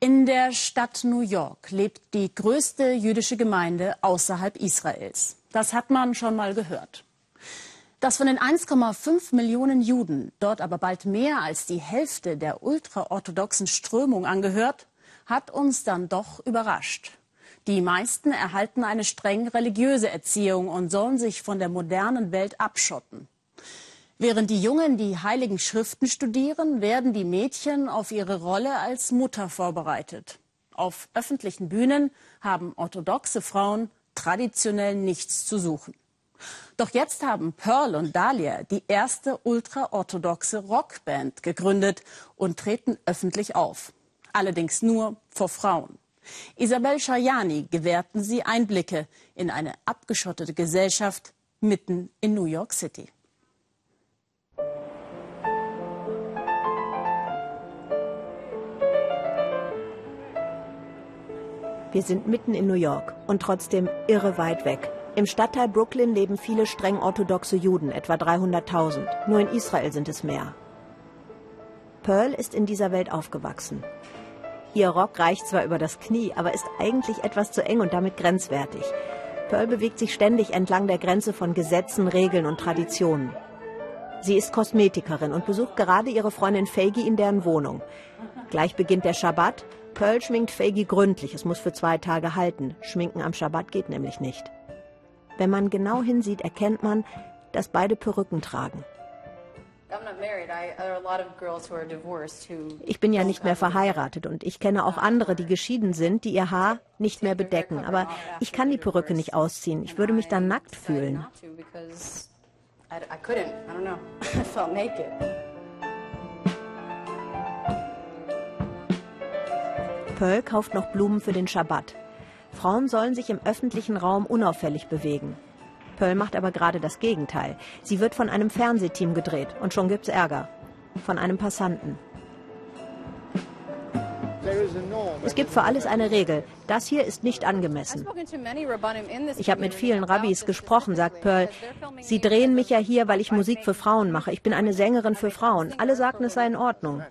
In der Stadt New York lebt die größte jüdische Gemeinde außerhalb Israels. Das hat man schon mal gehört. Dass von den 1,5 Millionen Juden dort aber bald mehr als die Hälfte der ultraorthodoxen Strömung angehört, hat uns dann doch überrascht. Die meisten erhalten eine streng religiöse Erziehung und sollen sich von der modernen Welt abschotten. Während die Jungen die heiligen Schriften studieren, werden die Mädchen auf ihre Rolle als Mutter vorbereitet. Auf öffentlichen Bühnen haben orthodoxe Frauen traditionell nichts zu suchen. Doch jetzt haben Pearl und Dahlia die erste ultraorthodoxe Rockband gegründet und treten öffentlich auf. Allerdings nur vor Frauen. Isabel Shayani gewährten sie Einblicke in eine abgeschottete Gesellschaft mitten in New York City. Wir sind mitten in New York und trotzdem irre weit weg. Im Stadtteil Brooklyn leben viele streng orthodoxe Juden, etwa 300.000. Nur in Israel sind es mehr. Pearl ist in dieser Welt aufgewachsen. Ihr Rock reicht zwar über das Knie, aber ist eigentlich etwas zu eng und damit grenzwertig. Pearl bewegt sich ständig entlang der Grenze von Gesetzen, Regeln und Traditionen. Sie ist Kosmetikerin und besucht gerade ihre Freundin Fagi in deren Wohnung. Gleich beginnt der Schabbat Pearl schminkt Fagi gründlich. Es muss für zwei Tage halten. Schminken am Schabbat geht nämlich nicht. Wenn man genau hinsieht, erkennt man, dass beide Perücken tragen. Ich bin ja nicht mehr verheiratet und ich kenne auch andere, die geschieden sind, die ihr Haar nicht mehr bedecken. Aber ich kann die Perücke nicht ausziehen. Ich würde mich dann nackt fühlen. I couldn't. I don't know. I felt naked. Pearl kauft noch Blumen für den Schabbat. Frauen sollen sich im öffentlichen Raum unauffällig bewegen. Pearl macht aber gerade das Gegenteil. Sie wird von einem Fernsehteam gedreht und schon gibt's Ärger. Von einem Passanten. Es gibt für alles eine Regel. Das hier ist nicht angemessen. Ich habe mit vielen Rabbis gesprochen, sagt Pearl. Sie drehen mich ja hier, weil ich Musik für Frauen mache. Ich bin eine Sängerin für Frauen. Alle sagten, es sei in Ordnung.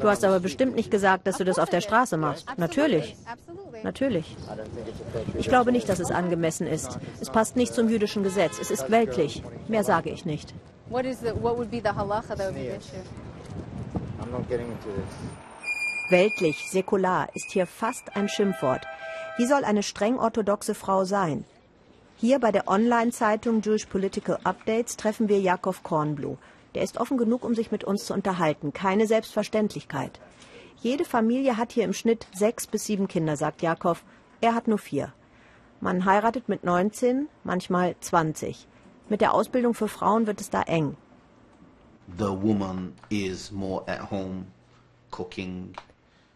Du hast aber bestimmt nicht gesagt, dass du das auf der Straße machst. Natürlich. Natürlich. Ich glaube nicht, dass es angemessen ist. Es passt nicht zum jüdischen Gesetz. Es ist weltlich. Mehr sage ich nicht. What is the, what would be the halacha that would be the issue? I'm not getting into this. Weltlich, säkular ist hier fast ein Schimpfwort. Wie soll eine streng orthodoxe Frau sein? Hier bei der Online-Zeitung Jewish Political Updates treffen wir Jakob Kornbluh. Der ist offen genug, um sich mit uns zu unterhalten. Keine Selbstverständlichkeit. Jede Familie hat hier im Schnitt sechs bis sieben Kinder, sagt Jakob. Er hat nur vier. Man heiratet mit 19, manchmal 20. Mit der Ausbildung für Frauen wird es da eng.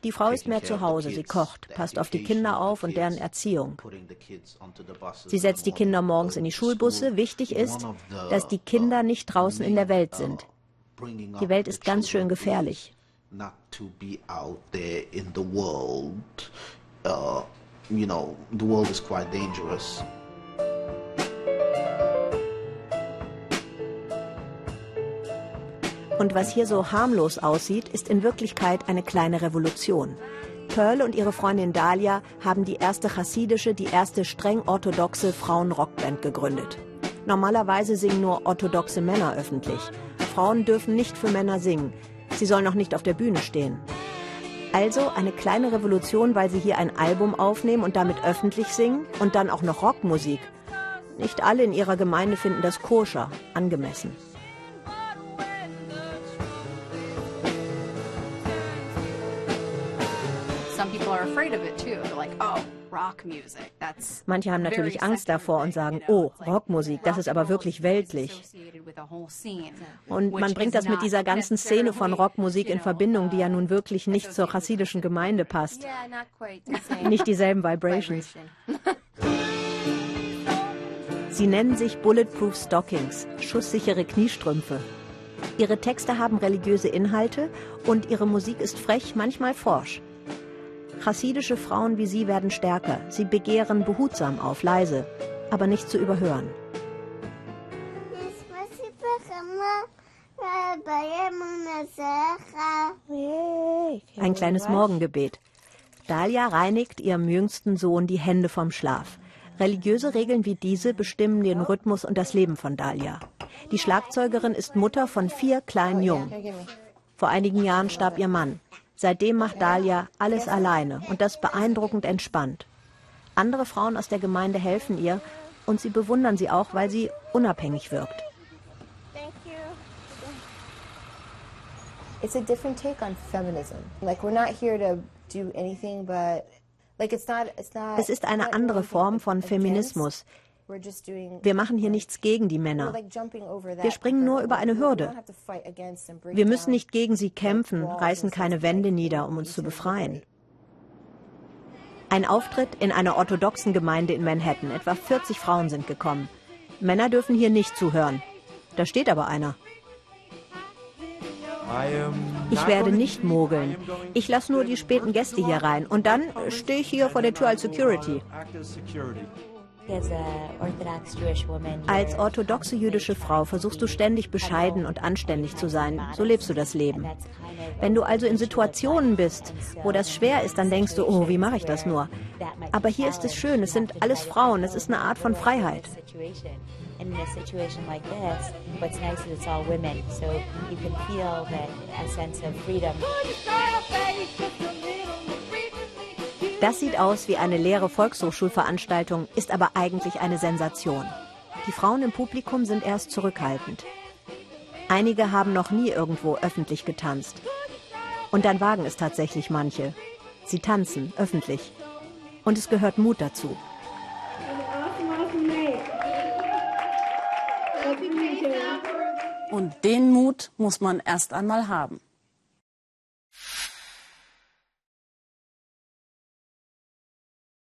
Die Frau ist mehr zu Hause, sie kocht, passt auf die Kinder auf und deren Erziehung. Sie setzt die Kinder morgens in die Schulbusse. Wichtig ist, dass die Kinder nicht draußen in der Welt sind. Die Welt ist ganz schön gefährlich. Uh, you know, the world is quite dangerous. Und was hier so harmlos aussieht, ist in Wirklichkeit eine kleine Revolution. Pearl und ihre Freundin Dahlia haben die erste chassidische, die erste streng orthodoxe Frauenrockband gegründet. Normalerweise singen nur orthodoxe Männer öffentlich. Frauen dürfen nicht für Männer singen. Sie sollen auch nicht auf der Bühne stehen. Also eine kleine Revolution, weil sie hier ein Album aufnehmen und damit öffentlich singen und dann auch noch Rockmusik. Nicht alle in ihrer Gemeinde finden das koscher, angemessen. Manche haben natürlich Angst davor und sagen, oh, Rockmusik, das ist aber wirklich weltlich. Und man bringt das mit dieser ganzen Szene von Rockmusik in Verbindung, die ja nun wirklich nicht zur chassidischen Gemeinde passt. Nicht dieselben Vibrations. Sie nennen sich Bulletproof Stockings, schusssichere Kniestrümpfe. Ihre Texte haben religiöse Inhalte und ihre Musik ist frech, manchmal forsch. Chassidische Frauen wie sie werden stärker. Sie begehren behutsam auf, leise, aber nicht zu überhören. Ein kleines Morgengebet. Dalia reinigt ihrem jüngsten Sohn die Hände vom Schlaf. Religiöse Regeln wie diese bestimmen den Rhythmus und das Leben von Dalia. Die Schlagzeugerin ist Mutter von vier kleinen Jungen. Vor einigen Jahren starb ihr Mann. Seitdem macht Dalia alles alleine und das beeindruckend entspannt. Andere Frauen aus der Gemeinde helfen ihr und sie bewundern sie auch, weil sie unabhängig wirkt. It's a different take on feminism. Like we're not here to do anything but es ist eine andere Form von Feminismus. Wir machen hier nichts gegen die Männer. Wir springen nur über eine Hürde. Wir müssen nicht gegen sie kämpfen, reißen keine Wände nieder, um uns zu befreien. Ein Auftritt in einer orthodoxen Gemeinde in Manhattan. Etwa 40 Frauen sind gekommen. Männer dürfen hier nicht zuhören. Da steht aber einer. Ich werde nicht mogeln. Ich lasse nur die späten Gäste hier rein. Und dann stehe ich hier vor der Tür als Security. Als orthodoxe jüdische Frau versuchst du ständig bescheiden und anständig zu sein. So lebst du das Leben. Wenn du also in Situationen bist, wo das schwer ist, dann denkst du, oh, wie mache ich das nur? Aber hier ist es schön, es sind alles Frauen, es ist eine Art von Freiheit. in a situation like this, what's nice is it's all women, so you can feel that a sense of freedom. Das sieht aus wie eine leere Volkshochschulveranstaltung, ist aber eigentlich eine Sensation. Die Frauen im Publikum sind erst zurückhaltend. Einige haben noch nie irgendwo öffentlich getanzt. Und dann wagen es tatsächlich manche. Sie tanzen öffentlich. Und es gehört Mut dazu. Und den Mut muss man erst einmal haben.